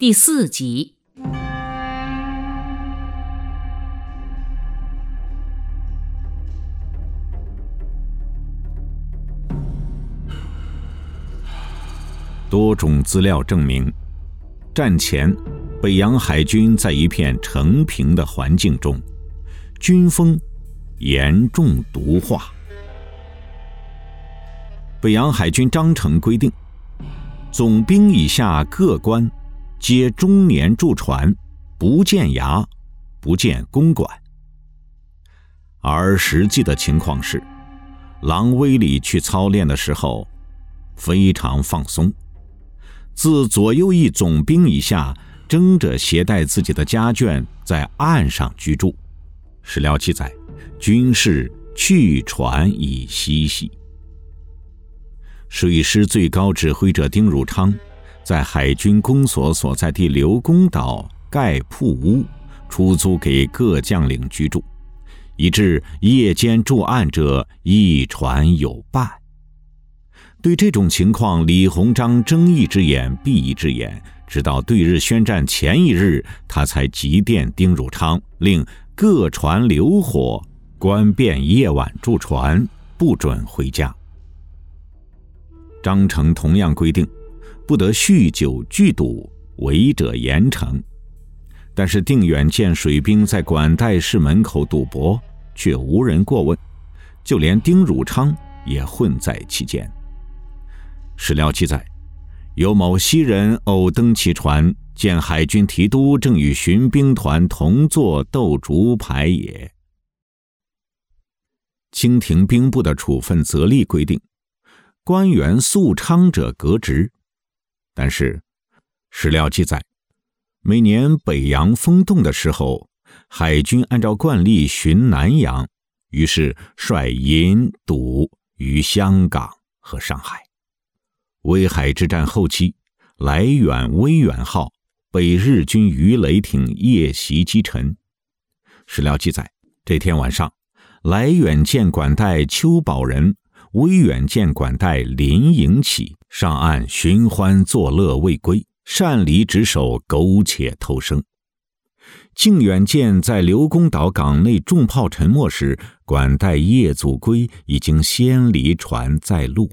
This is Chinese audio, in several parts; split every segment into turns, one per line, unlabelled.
第四集。
多种资料证明，战前北洋海军在一片成平的环境中，军风严重毒化。北洋海军章程规定，总兵以下各官皆终年驻船，不见衙，不见公馆。而实际的情况是，狼威里去操练的时候，非常放松。自左右翼总兵以下，争着携带自己的家眷在岸上居住。史料记载，军士去船以嬉戏。水师最高指挥者丁汝昌，在海军公所所在地刘公岛盖铺屋，出租给各将领居住，以致夜间驻岸者一船有半。对这种情况，李鸿章睁一只眼闭一只眼，直到对日宣战前一日，他才急电丁汝昌，令各船留火，关便夜晚驻船，不准回家。章程同样规定，不得酗酒聚赌，违者严惩。但是定远见水兵在管带室门口赌博，却无人过问，就连丁汝昌也混在其间。史料记载，有某西人偶登其船，见海军提督正与巡兵团同坐斗竹牌也。清廷兵部的处分则例规定，官员肃昌者革职。但是，史料记载，每年北洋风动的时候，海军按照惯例巡南洋，于是率银赌于香港和上海。威海之战后期，来远威远号被日军鱼雷艇夜袭击沉。史料记载，这天晚上，来远舰管带邱宝仁、威远舰管带林迎启上岸寻欢作乐未归，擅离职守，苟且偷生。靖远舰在刘公岛港内重炮沉没时，管带夜祖归已经先离船在路。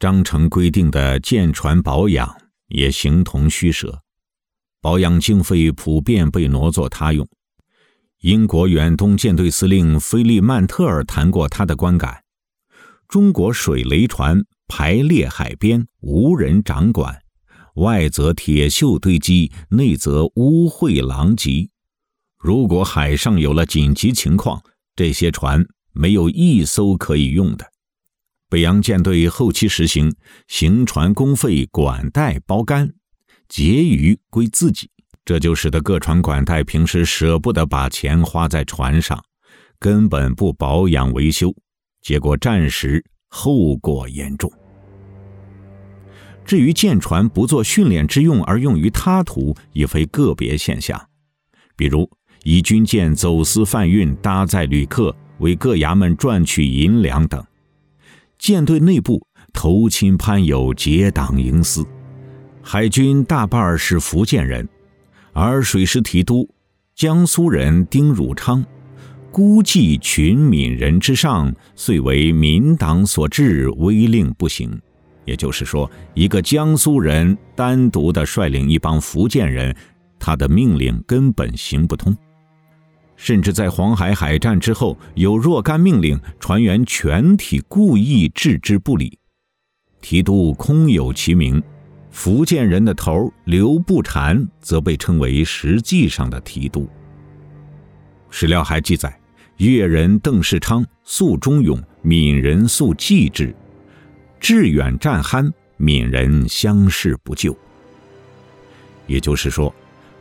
章程规定的舰船保养也形同虚设，保养经费普遍被挪作他用。英国远东舰队司令菲利曼特尔谈过他的观感：中国水雷船排列海边，无人掌管，外则铁锈堆积，内则污秽狼藉。如果海上有了紧急情况，这些船没有一艘可以用的。北洋舰队后期实行行船公费管带包干，结余归自己，这就使得各船管带平时舍不得把钱花在船上，根本不保养维修，结果战时后果严重。至于舰船不做训练之用而用于他途，已非个别现象，比如以军舰走私贩运搭载旅客，为各衙门赚取银两等。舰队内部投亲攀友，结党营私。海军大半是福建人，而水师提督江苏人丁汝昌，孤寂群闽人之上，遂为民党所制，威令不行。也就是说，一个江苏人单独的率领一帮福建人，他的命令根本行不通。甚至在黄海海战之后，有若干命令，船员全体故意置之不理。提督空有其名，福建人的头刘步蟾则被称为实际上的提督。史料还记载，粤人邓世昌素忠勇，闽人素忌志，志远战酣，闽人相视不救。也就是说。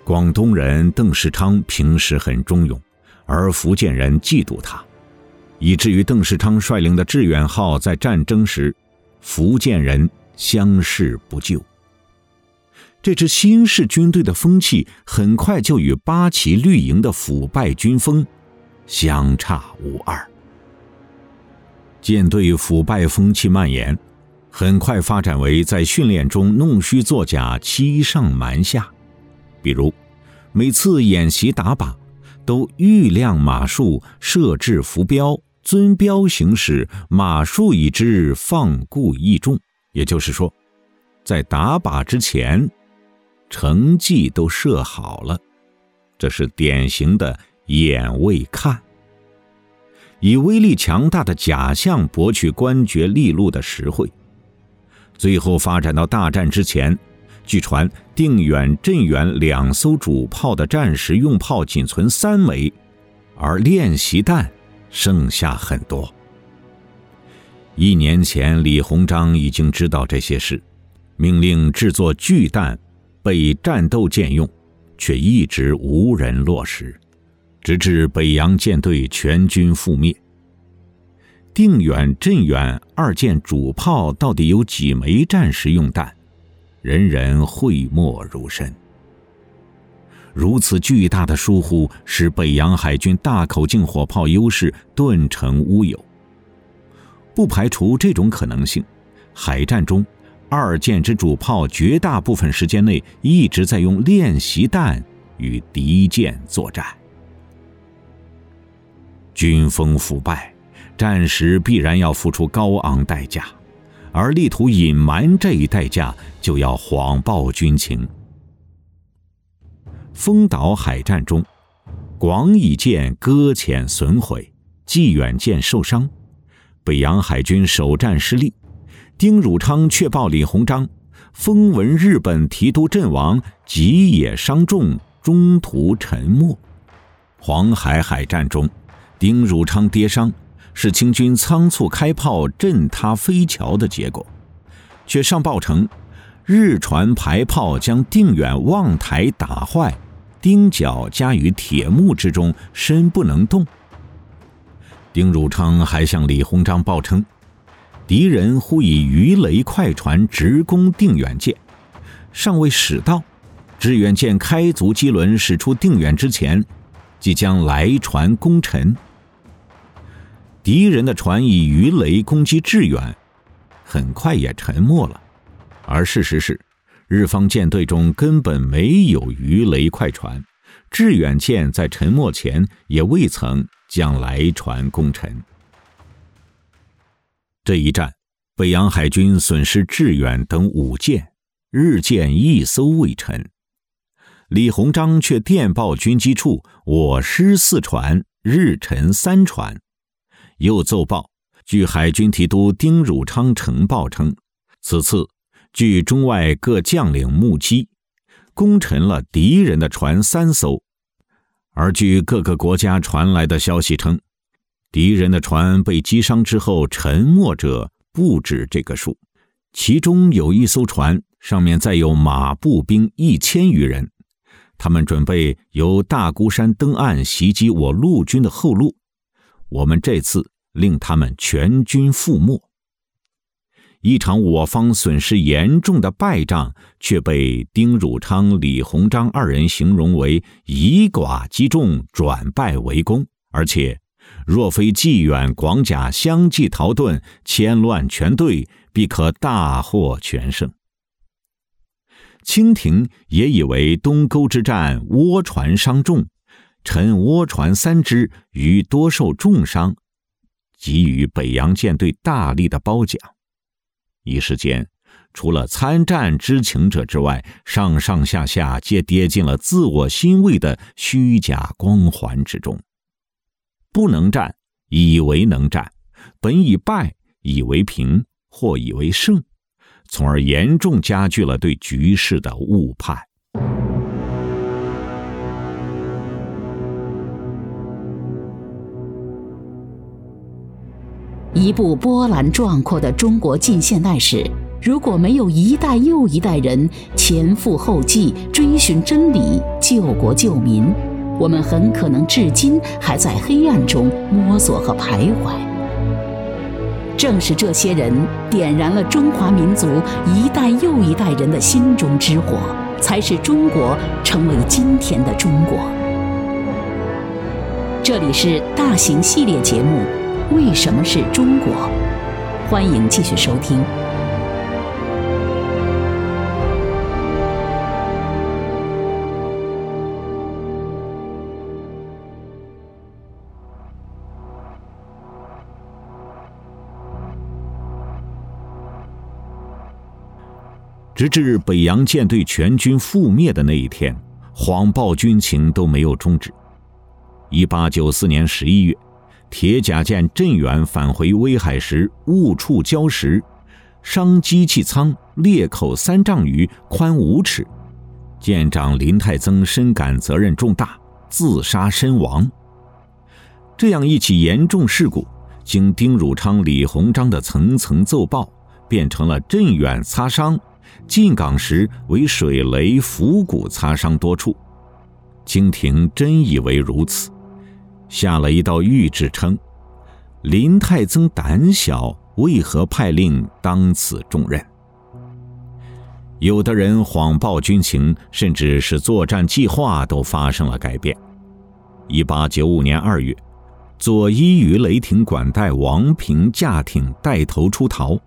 广东人邓世昌平时很忠勇，而福建人嫉妒他，以至于邓世昌率领的致远号在战争时，福建人相视不救。这支新式军队的风气很快就与八旗绿营的腐败军风相差无二。舰队腐败风气蔓延，很快发展为在训练中弄虚作假、欺上瞒下。比如，每次演习打靶，都预量马术，设置浮标，遵标行驶，马术已知，放固易中。也就是说，在打靶之前，成绩都设好了。这是典型的眼未看，以威力强大的假象博取官爵利禄的实惠。最后发展到大战之前，据传定远、镇远两艘主炮的战时用炮仅存三枚，而练习弹剩下很多。一年前，李鸿章已经知道这些事，命令制作巨弹，备战斗舰用，却一直无人落实，直至北洋舰队全军覆灭。定远、镇远二舰主炮到底有几枚战时用弹？人人讳莫如深。如此巨大的疏忽，使北洋海军大口径火炮优势顿成乌有。不排除这种可能性：海战中，二舰之主炮绝大部分时间内一直在用练习弹与敌舰作战。军风腐败。战时必然要付出高昂代价，而力图隐瞒这一代价，就要谎报军情。丰岛海战中，广乙舰搁浅损毁，济远舰受伤，北洋海军首战失利。丁汝昌却报李鸿章，风闻日本提督阵亡，吉野伤重，中途沉没。黄海海战中，丁汝昌跌伤。是清军仓促开炮震塌飞桥的结果，却上报称日船排炮将定远望台打坏，钉脚夹于铁木之中，身不能动。丁汝昌还向李鸿章报称，敌人忽以鱼雷快船直攻定远舰，尚未驶到，致远舰开足机轮驶出定远之前，即将来船攻沉。敌人的船以鱼雷攻击致远，很快也沉没了。而事实是，日方舰队中根本没有鱼雷快船，致远舰在沉没前也未曾将来船攻沉。这一战，北洋海军损失致远等五舰，日舰一艘未沉。李鸿章却电报军机处：“我失四船，日沉三船。”又奏报，据海军提督丁汝昌呈报称，此次据中外各将领目击，攻沉了敌人的船三艘；而据各个国家传来的消息称，敌人的船被击伤之后沉没者不止这个数，其中有一艘船上面载有马步兵一千余人，他们准备由大孤山登岸袭击我陆军的后路。我们这次。令他们全军覆没。一场我方损失严重的败仗，却被丁汝昌、李鸿章二人形容为以寡击众，转败为功。而且，若非济远、广甲相继逃遁，牵乱全队，必可大获全胜。清廷也以为东沟之战倭船伤重，沉倭船三只，余多受重伤。给予北洋舰队大力的褒奖，一时间，除了参战知情者之外，上上下下皆跌进了自我欣慰的虚假光环之中。不能战，以为能战；本以败，以为平，或以为胜，从而严重加剧了对局势的误判。
一部波澜壮阔的中国近现代史，如果没有一代又一代人前赴后继追寻真理、救国救民，我们很可能至今还在黑暗中摸索和徘徊。正是这些人点燃了中华民族一代又一代人的心中之火，才使中国成为今天的中国。这里是大型系列节目。为什么是中国？欢迎继续收听。
直至北洋舰队全军覆灭的那一天谎报军情都没有终止。一八九四年十一月铁甲舰镇远返回威海时误触礁石，伤机器舱裂口三丈余，宽五尺。舰长林泰增深感责任重大，自杀身亡。这样一起严重事故，经丁汝昌、李鸿章的层层奏报，变成了镇远擦伤，进港时为水雷、浮骨擦伤多处。清廷真以为如此。下了一道谕旨称：“林太增胆小，为何派令当此重任？”有的人谎报军情，甚至是作战计划都发生了改变。一八九五年二月，左一鱼雷霆管带王平驾艇带头出逃，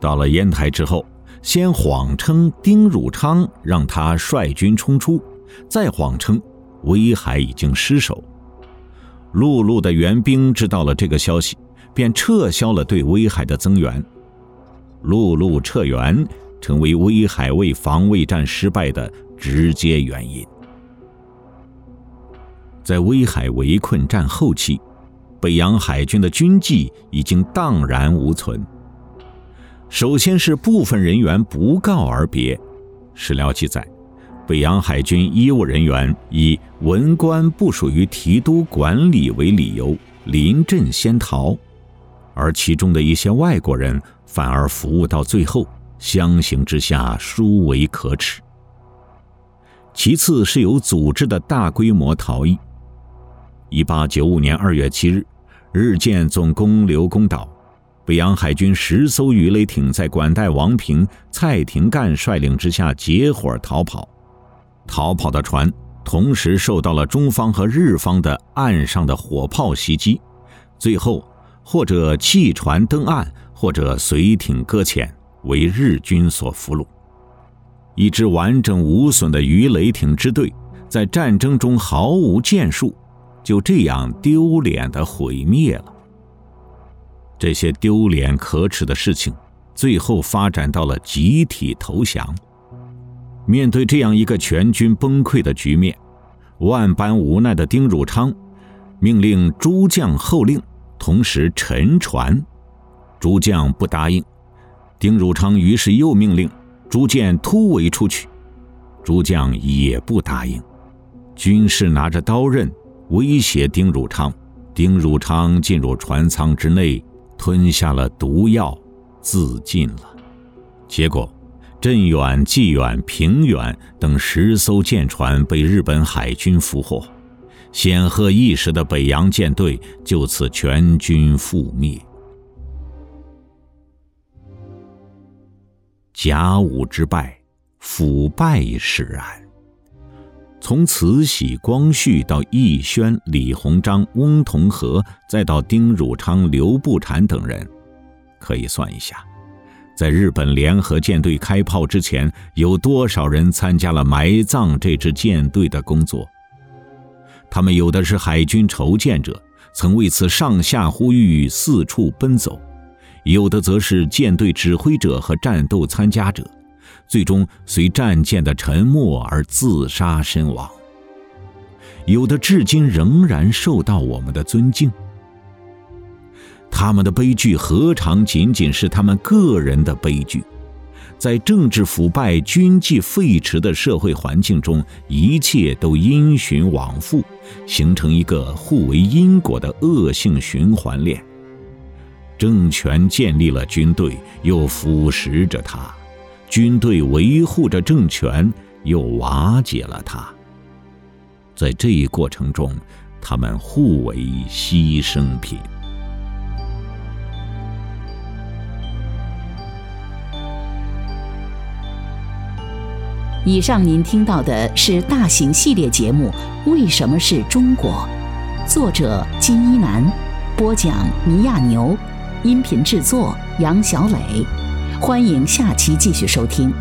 到了烟台之后，先谎称丁汝昌让他率军冲出，再谎称威海已经失守。陆路的援兵知道了这个消息，便撤销了对威海的增援。陆路撤援成为威海卫防卫战失败的直接原因。在威海围困战后期，北洋海军的军纪已经荡然无存。首先是部分人员不告而别，史料记载。北洋海军医务人员以文官不属于提督管理为理由临阵先逃，而其中的一些外国人反而服务到最后，相形之下殊为可耻。其次是有组织的大规模逃逸。一八九五年二月七日，日舰总攻刘公岛，北洋海军十艘鱼雷艇在管带王平、蔡廷干率领之下结伙逃跑。逃跑的船同时受到了中方和日方的岸上的火炮袭击，最后或者弃船登岸，或者随艇搁浅，为日军所俘虏。一支完整无损的鱼雷艇支队，在战争中毫无建树，就这样丢脸的毁灭了。这些丢脸可耻的事情，最后发展到了集体投降。面对这样一个全军崩溃的局面，万般无奈的丁汝昌命令诸将候令，同时沉船。诸将不答应，丁汝昌于是又命令诸舰突围出去。诸将也不答应，军士拿着刀刃威胁丁汝昌。丁汝昌进入船舱之内，吞下了毒药，自尽了。结果。镇远、济远、平远等十艘舰船被日本海军俘获，显赫一时的北洋舰队就此全军覆灭。甲午之败，腐败使然。从慈禧、光绪到奕轩、李鸿章、翁同龢，再到丁汝昌、刘步蟾等人，可以算一下。在日本联合舰队开炮之前，有多少人参加了埋葬这支舰队的工作？他们有的是海军筹建者，曾为此上下呼吁，四处奔走；有的则是舰队指挥者和战斗参加者，最终随战舰的沉没而自杀身亡；有的至今仍然受到我们的尊敬。他们的悲剧何尝仅仅是他们个人的悲剧？在政治腐败、军纪废弛的社会环境中，一切都因循往复，形成一个互为因果的恶性循环链。政权建立了军队，又腐蚀着它；军队维护着政权，又瓦解了它。在这一过程中，他们互为牺牲品。
以上您听到的是大型系列节目《为什么是中国》，作者金一南，播讲倪亚牛，音频制作杨小磊。欢迎下期继续收听。